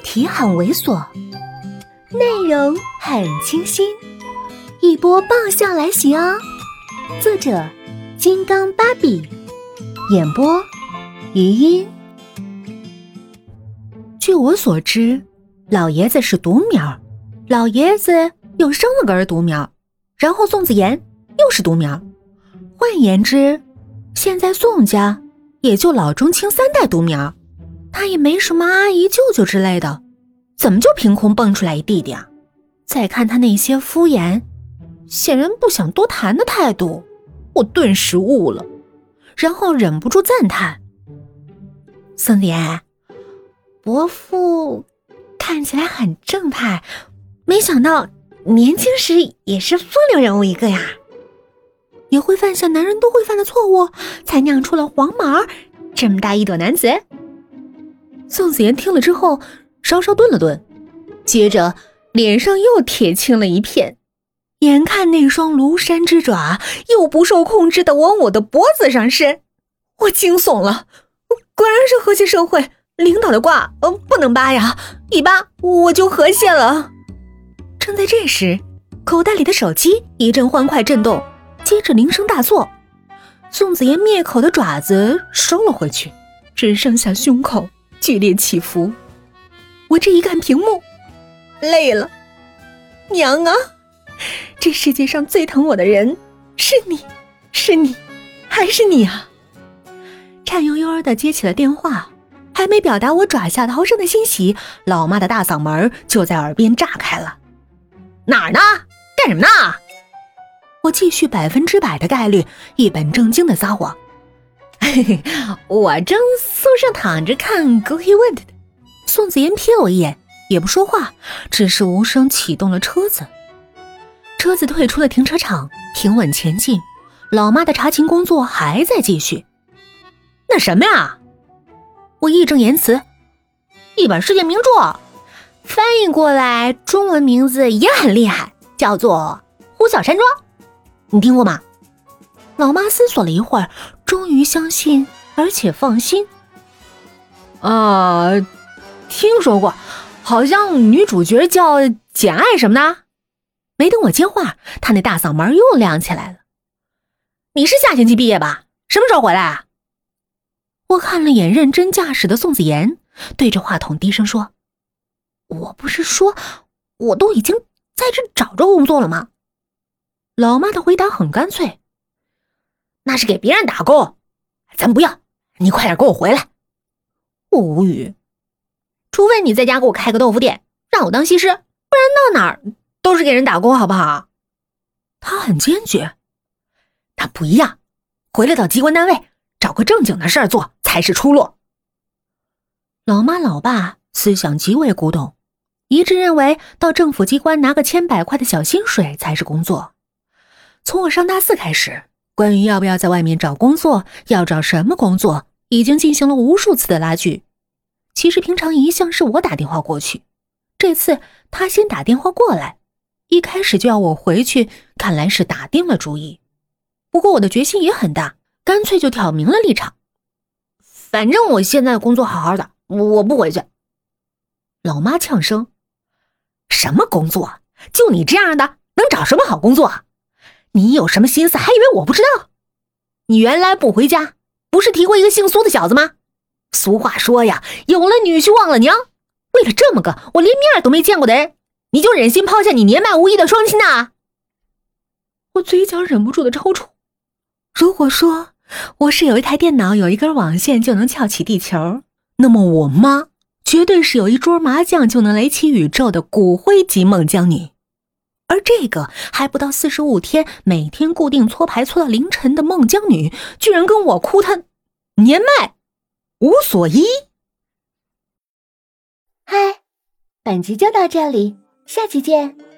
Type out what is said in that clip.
题很猥琐，内容很清新，一波爆笑来袭哦！作者：金刚芭比，演播：余音。据我所知，老爷子是独苗，老爷子又生了个儿独苗，然后宋子妍又是独苗。换言之，现在宋家也就老中青三代独苗。他也没什么阿姨、舅舅之类的，怎么就凭空蹦出来一弟弟啊？再看他那些敷衍、显然不想多谈的态度，我顿时悟了，然后忍不住赞叹：“宋子妍，伯父看起来很正派，没想到年轻时也是风流人物一个呀！也会犯下男人都会犯的错误，才酿出了黄毛这么大一朵男子。”宋子妍听了之后，稍稍顿了顿，接着脸上又铁青了一片。眼看那双庐山之爪又不受控制的往我的脖子上伸，我惊悚了。果然是和谐社会，领导的卦，呃，不能扒呀，一扒我就和谐了。正在这时，口袋里的手机一阵欢快震动，接着铃声大作。宋子妍灭口的爪子收了回去，只剩下胸口。剧烈起伏，我这一看屏幕，累了。娘啊，这世界上最疼我的人是你，是你，还是你啊！颤悠悠的接起了电话，还没表达我爪下逃生的欣喜，老妈的大嗓门就在耳边炸开了：“哪儿呢？干什么呢？”我继续百分之百的概率，一本正经的撒谎。嘿嘿，我正宿舍躺着看《Go He Went》。宋子妍瞥我一眼，也不说话，只是无声启动了车子。车子退出了停车场，平稳前进。老妈的查勤工作还在继续。那什么呀？我义正言辞：一本世界名著，翻译过来中文名字也很厉害，叫做《呼啸山庄》。你听过吗？老妈思索了一会儿，终于相信，而且放心。啊，听说过，好像女主角叫简爱什么的。没等我接话，她那大嗓门又亮起来了。你是下星期毕业吧？什么时候回来啊？我看了眼认真驾驶的宋子妍，对着话筒低声说：“我不是说我都已经在这找着工作了吗？”老妈的回答很干脆。那是给别人打工，咱不要。你快点给我回来！我无语。除非你在家给我开个豆腐店，让我当西施，不然到哪儿都是给人打工，好不好？他很坚决。他不一样，回来到机关单位找个正经的事儿做才是出路。老妈老爸思想极为古董，一致认为到政府机关拿个千百块的小薪水才是工作。从我上大四开始。关于要不要在外面找工作，要找什么工作，已经进行了无数次的拉锯。其实平常一向是我打电话过去，这次他先打电话过来，一开始就要我回去，看来是打定了主意。不过我的决心也很大，干脆就挑明了立场。反正我现在工作好好的，我不回去。老妈呛声：“什么工作？就你这样的，能找什么好工作？”你有什么心思？还以为我不知道？你原来不回家，不是提过一个姓苏的小子吗？俗话说呀，有了女婿忘了娘。为了这么个我连面都没见过的人，你就忍心抛下你年迈无依的双亲呐？我嘴角忍不住的抽搐。如果说我是有一台电脑，有一根网线就能撬起地球，那么我妈绝对是有一桌麻将就能垒起宇宙的骨灰级孟姜女。而这个还不到四十五天，每天固定搓牌搓到凌晨的孟姜女，居然跟我哭她年迈无所依。嗨，本集就到这里，下期见。